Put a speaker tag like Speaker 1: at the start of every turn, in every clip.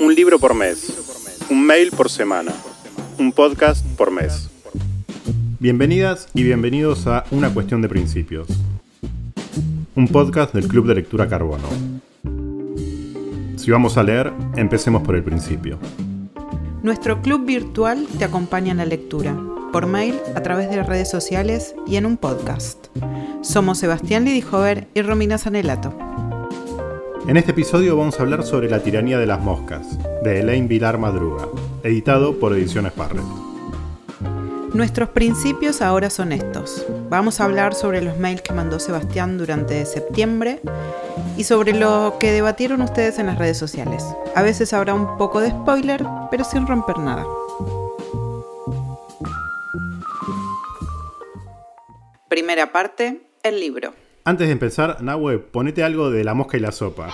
Speaker 1: Un libro por mes, un mail por semana, un podcast por mes. Bienvenidas y bienvenidos a Una cuestión de principios, un podcast del Club de Lectura Carbono. Si vamos a leer, empecemos por el principio.
Speaker 2: Nuestro club virtual te acompaña en la lectura, por mail, a través de redes sociales y en un podcast. Somos Sebastián Lidijover y Romina Sanelato.
Speaker 1: En este episodio vamos a hablar sobre La tiranía de las moscas, de Elaine Vilar Madruga, editado por Ediciones Barret.
Speaker 2: Nuestros principios ahora son estos. Vamos a hablar sobre los mails que mandó Sebastián durante septiembre y sobre lo que debatieron ustedes en las redes sociales. A veces habrá un poco de spoiler, pero sin romper nada. Primera parte, el libro.
Speaker 1: Antes de empezar, Nahue, ponete algo de la mosca y la sopa.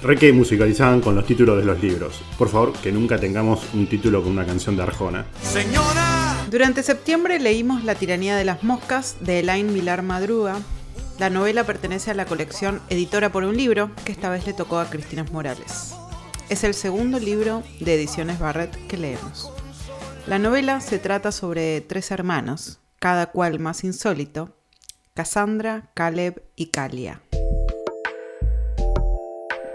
Speaker 1: Re que musicalizaban con los títulos de los libros. Por favor, que nunca tengamos un título con una canción de Arjona.
Speaker 2: Señora. Durante septiembre leímos La tiranía de las moscas de Elaine Vilar Madruga. La novela pertenece a la colección Editora por un libro, que esta vez le tocó a Cristina Morales. Es el segundo libro de Ediciones Barrett que leemos. La novela se trata sobre tres hermanos, cada cual más insólito, Cassandra, Caleb y Calia.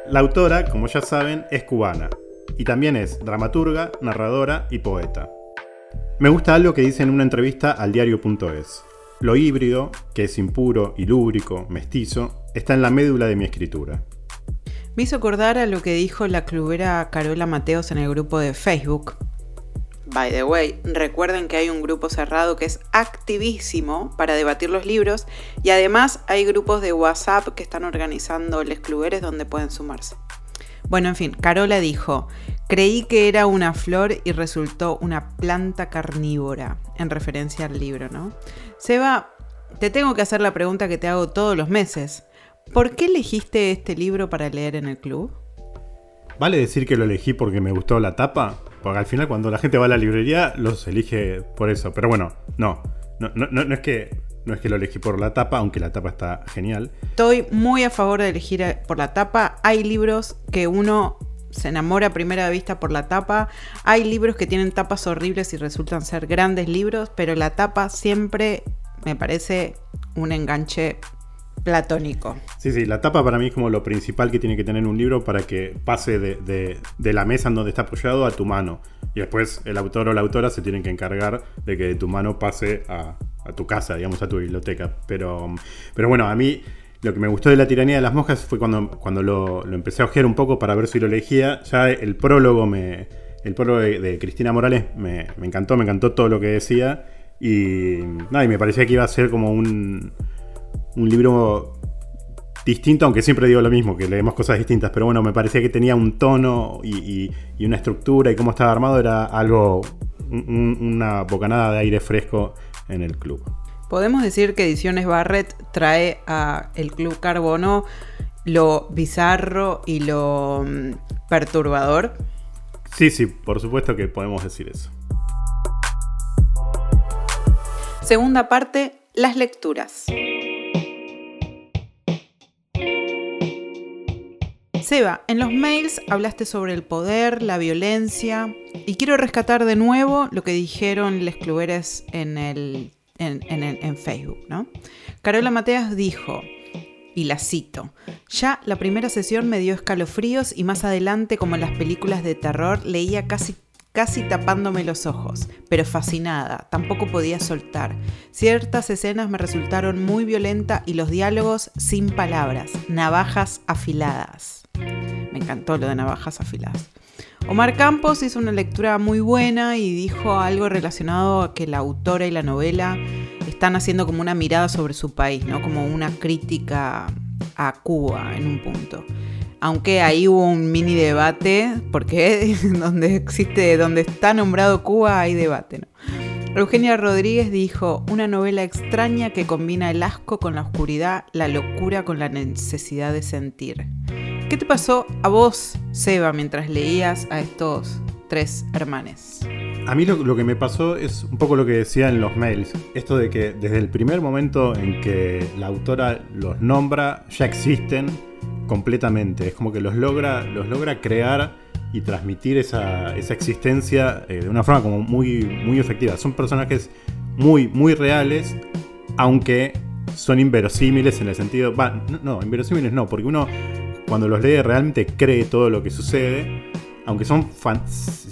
Speaker 1: La autora, como ya saben, es cubana y también es dramaturga, narradora y poeta. Me gusta algo que dice en una entrevista al diario.es. Lo híbrido, que es impuro y lúbrico, mestizo, está en la médula de mi escritura.
Speaker 2: Me hizo acordar a lo que dijo la clubera Carola Mateos en el grupo de Facebook, By the way, recuerden que hay un grupo cerrado que es activísimo para debatir los libros y además hay grupos de WhatsApp que están organizando les cluberes donde pueden sumarse. Bueno, en fin, Carola dijo, creí que era una flor y resultó una planta carnívora, en referencia al libro, ¿no? Seba, te tengo que hacer la pregunta que te hago todos los meses. ¿Por qué elegiste este libro para leer en el club?
Speaker 1: ¿Vale decir que lo elegí porque me gustó la tapa? Porque al final cuando la gente va a la librería los elige por eso. Pero bueno, no. No, no, es que no es que lo elegí por la tapa, aunque la tapa está genial.
Speaker 2: Estoy muy a favor de elegir eh, por la tapa. Hay libros que uno se enamora a primera vista por la tapa. Hay libros que tienen tapas horribles y resultan ser grandes libros, pero la tapa siempre me parece un enganche platónico.
Speaker 1: Sí, sí, la tapa para mí es como lo principal que tiene que tener un libro para que pase de, la mesa en donde está apoyado a tu mano. Y después el autor o la autora se tienen que encargar de que de tu mano pase a, tu casa, digamos, a tu biblioteca. Pero, pero bueno, a mí lo que me gustó de la tiranía de las moscas fue cuando, cuando lo, empecé a ojear un poco para ver si lo elegía. Ya el prólogo me. El prólogo de, Cristina Morales me, me, encantó, me encantó todo lo que decía. Y nada, y me parecía que iba a ser como un, un libro distinto, aunque siempre digo lo mismo, que leemos cosas distintas, pero bueno, me parecía que tenía un tono y, una estructura y cómo estaba armado era algo, una bocanada de aire fresco en el club.
Speaker 2: Podemos decir que Ediciones Barrett trae a el Club Carbono lo bizarro y lo mm, perturbador.
Speaker 1: Sí, sí, por supuesto que podemos decir eso.
Speaker 2: Segunda parte, las lecturas. Seba, en los mails hablaste sobre el poder, la violencia, y quiero rescatar de nuevo lo que dijeron les cluberes en, el, en, Facebook, ¿no? Carola Mateas dijo, y la cito, ya la primera sesión me dio escalofríos y más adelante, como en las películas de terror, leía casi casi tapándome los ojos, pero fascinada, tampoco podía soltar. Ciertas escenas me resultaron muy violentas y los diálogos sin palabras, navajas afiladas. Me encantó lo de navajas afiladas. Omar Campos hizo una lectura muy buena y dijo algo relacionado a que la autora y la novela están haciendo como una mirada sobre su país, ¿no? Como una crítica a Cuba en un punto. Aunque ahí hubo un mini debate, porque donde existe, donde está nombrado Cuba hay debate, ¿no? Eugenia Rodríguez dijo, una novela extraña que combina el asco con la oscuridad, la locura con la necesidad de sentir. ¿Qué te pasó a vos, Seba, mientras leías a estos tres hermanes?
Speaker 1: A mí lo, que me pasó es un poco lo que decía en los mails. Esto de que desde el primer momento en que la autora los nombra, ya existen completamente. Es como que los logra, los logra crear y transmitir esa, existencia eh, de una forma como muy, muy efectiva. Son personajes muy, muy reales, aunque son inverosímiles en el sentido... no, inverosímiles no, porque uno cuando los lee realmente cree todo lo que sucede, aunque son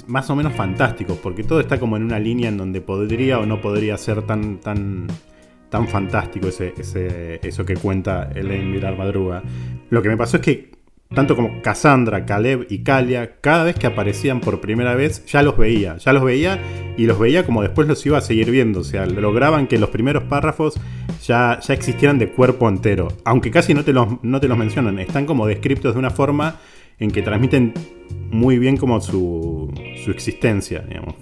Speaker 1: más o menos fantásticos, porque todo está como en una línea en donde podría o no podría ser tan, tan, tan fantástico ese, eso que cuenta Elaine Mirar Madruga. Lo que me pasó es que tanto como Cassandra, Caleb y Kalia, cada vez que aparecían por primera vez, ya los veía, ya los veía y los veía como después los iba a seguir viendo. O sea, lograban que los primeros párrafos ya, ya existieran de cuerpo entero. Aunque casi no te, los, no te los mencionan, están como descriptos de una forma en que transmiten muy bien como su, su existencia. Digamos,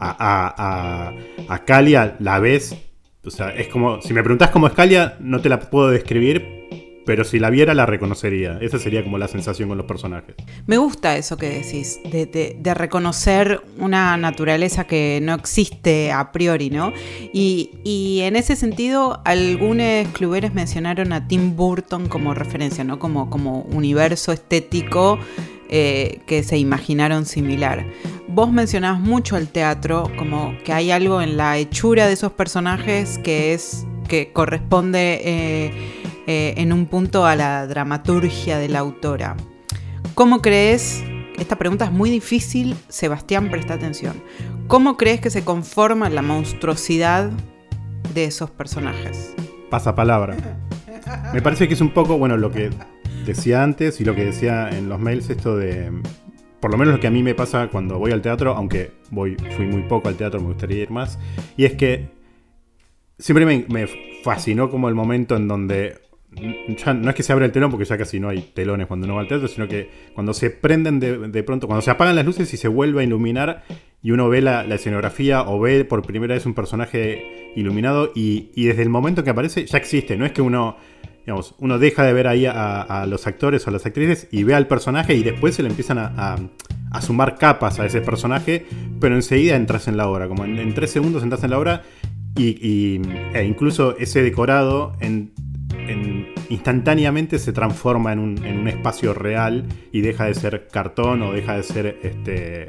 Speaker 1: a, a, a, a Kalia la ves, o sea, es como, si me preguntas cómo es Kalia, no te la puedo describir, pero si la viera la reconocería. Esa sería como la sensación con los personajes.
Speaker 2: Me gusta eso que decís, de, reconocer una naturaleza que no existe a priori, ¿no? Y, en ese sentido, algunos cluberes mencionaron a Tim Burton como referencia, ¿no? Como, como universo estético eh, que se imaginaron similar. Vos mencionabas mucho el teatro, como que hay algo en la hechura de esos personajes que es que corresponde eh, eh, en un punto a la dramaturgia de la autora. ¿Cómo crees? Esta pregunta es muy difícil, Sebastián, presta atención. ¿Cómo crees que se conforma la monstruosidad de esos personajes?
Speaker 1: Pasa palabra. Me parece que es un poco, bueno, lo que decía antes y lo que decía en los mails, esto de. Por lo menos lo que a mí me pasa cuando voy al teatro, aunque voy, fui muy poco al teatro, me gustaría ir más. Y es que siempre me fascinó como el momento en donde no es que se abre el telón porque ya casi no hay telones cuando uno va al teatro, sino que cuando se prenden de, pronto, cuando se apagan las luces y se vuelve a iluminar y uno ve la, escenografía o ve por primera vez un personaje iluminado y, desde el momento que aparece ya existe, no es que uno, digamos, uno deja de ver ahí a, los actores o a las actrices y ve al personaje y después se le empiezan a, sumar capas a ese personaje, pero enseguida entras en la obra, como en, tres segundos entras en la obra y, e incluso ese decorado en instantáneamente se transforma en un, espacio real y deja de ser cartón o deja de ser este,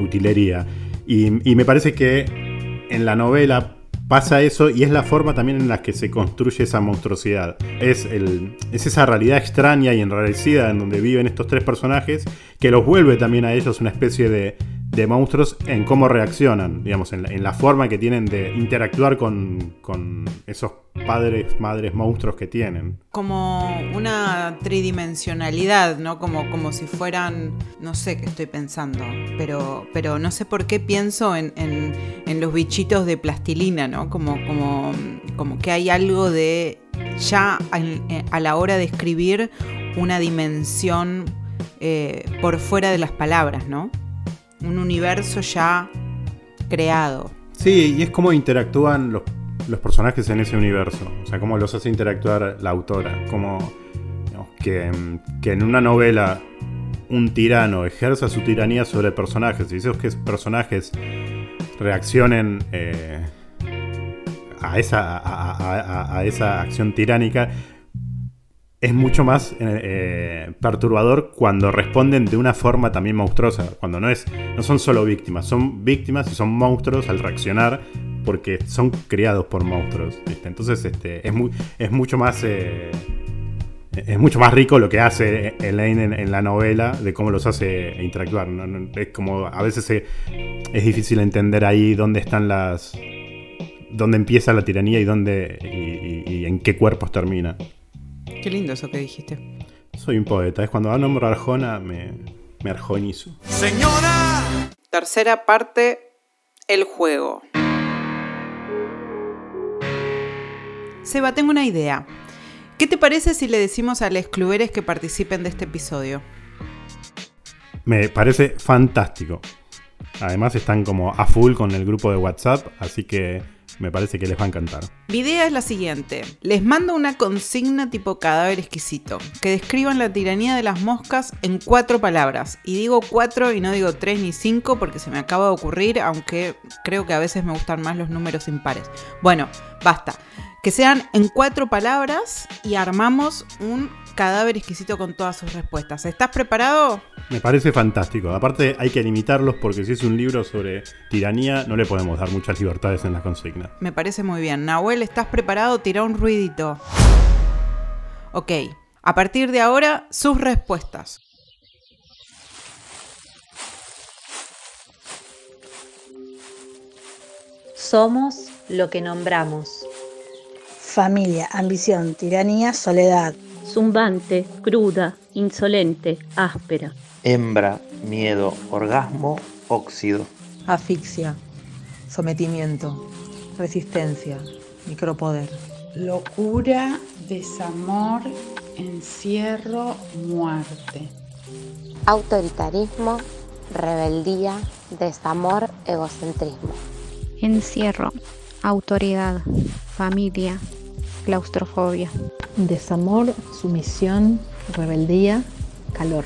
Speaker 1: utilería. Y, me parece que en la novela pasa eso y es la forma también en la que se construye esa monstruosidad. Es, el, es esa realidad extraña y enrarecida en donde viven estos tres personajes que los vuelve también a ellos una especie de, de monstruos en cómo reaccionan, digamos, en la, forma que tienen de interactuar con, esos padres, madres, monstruos que tienen.
Speaker 2: Como una tridimensionalidad, ¿no? Como, como si fueran, no sé qué estoy pensando, pero, pero no sé por qué pienso en, los bichitos de plastilina, ¿no? Como, como, como que hay algo de ya a, la hora de escribir una dimensión eh, por fuera de las palabras, ¿no? Un universo ya creado.
Speaker 1: Sí, y es como interactúan los, personajes en ese universo. O sea, cómo los hace interactuar la autora. Como que, en una novela un tirano ejerza su tiranía sobre personajes y esos que personajes reaccionen eh, a, esa, a esa acción tiránica es mucho más eh, eh, perturbador cuando responden de una forma también monstruosa. Cuando no es. No son solo víctimas, son víctimas y son monstruos al reaccionar porque son criados por monstruos. Entonces, este, es, mucho más. Eh, es mucho más rico lo que hace Elaine en, la novela de cómo los hace interactuar. es como. A veces es difícil entender ahí dónde están las. dónde empieza la tiranía y dónde. y en qué cuerpos termina.
Speaker 2: Qué lindo eso que dijiste.
Speaker 1: Soy un poeta, es cuando a nombrar Arjona me, me arjonizo.
Speaker 2: Señora. Tercera parte, el juego. Seba, tengo una idea. ¿Qué te parece si le decimos a los cluberes que participen de este episodio?
Speaker 1: Me parece fantástico. Además están como a full con el grupo de WhatsApp, así que me parece que les va a encantar.
Speaker 2: Mi idea es la siguiente. Les mando una consigna tipo cadáver exquisito, que describan la tiranía de las moscas en cuatro palabras. Y digo cuatro y no digo tres ni cinco porque se me acaba de ocurrir, aunque creo que a veces me gustan más los números impares. Bueno, basta. que sean en cuatro palabras y armamos un cadáver exquisito con todas sus respuestas. ¿Estás preparado?
Speaker 1: Me parece fantástico. Aparte hay que limitarlos porque si es un libro sobre tiranía no le podemos dar muchas libertades en la consigna.
Speaker 2: Me parece muy bien. Nahuel, ¿estás preparado? Tira un ruidito. Ok, a partir de ahora, sus respuestas.
Speaker 3: Somos lo que nombramos.
Speaker 4: Familia, ambición, tiranía, soledad.
Speaker 5: Zumbante, cruda, insolente, áspera.
Speaker 6: Hembra, miedo, orgasmo, óxido.
Speaker 7: Asfixia, sometimiento, resistencia, micropoder.
Speaker 8: Locura, desamor, encierro, muerte.
Speaker 9: Autoritarismo, rebeldía, desamor, egocentrismo.
Speaker 10: Encierro, autoridad, familia, claustrofobia.
Speaker 11: Desamor, sumisión, rebeldía, calor.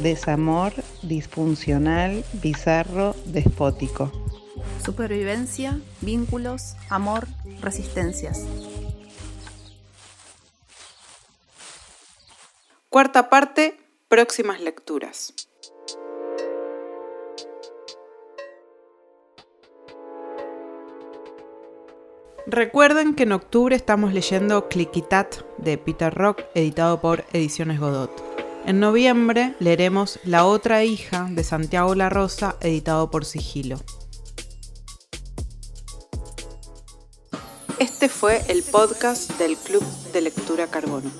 Speaker 12: Desamor, disfuncional, bizarro, despótico.
Speaker 13: Supervivencia, vínculos, amor, resistencias.
Speaker 2: Cuarta parte, próximas lecturas. Recuerden que en octubre estamos leyendo Cliquitat de Peter Rock, editado por Ediciones Godot. En noviembre leeremos La otra hija de Santiago La Rosa, editado por Sigilo. Este fue el podcast del Club de Lectura Carbono.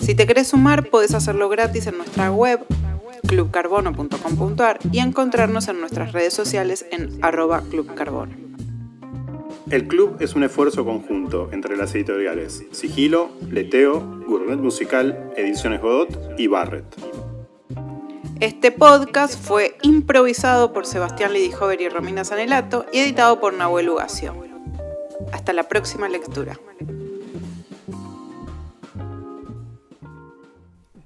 Speaker 2: Si te querés sumar, podés hacerlo gratis en nuestra web clubcarbono.com.ar y encontrarnos en nuestras redes sociales en arroba clubcarbono.
Speaker 1: El club es un esfuerzo conjunto entre las editoriales Sigilo, Leteo, Gourmet Musical, Ediciones Godot y Barrett.
Speaker 2: Este podcast fue improvisado por Sebastián Lidijover y Romina Sanelato y editado por Nahuel Ugacio. Hasta la próxima lectura.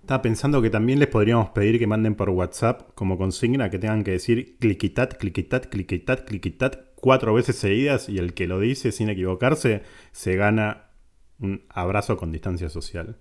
Speaker 1: Estaba pensando que también les podríamos pedir que manden por WhatsApp como consigna que tengan que decir cliquitat, cliquitat, cliquitat, cliquitat cuatro veces seguidas y el que lo dice sin equivocarse se gana un abrazo con distancia social.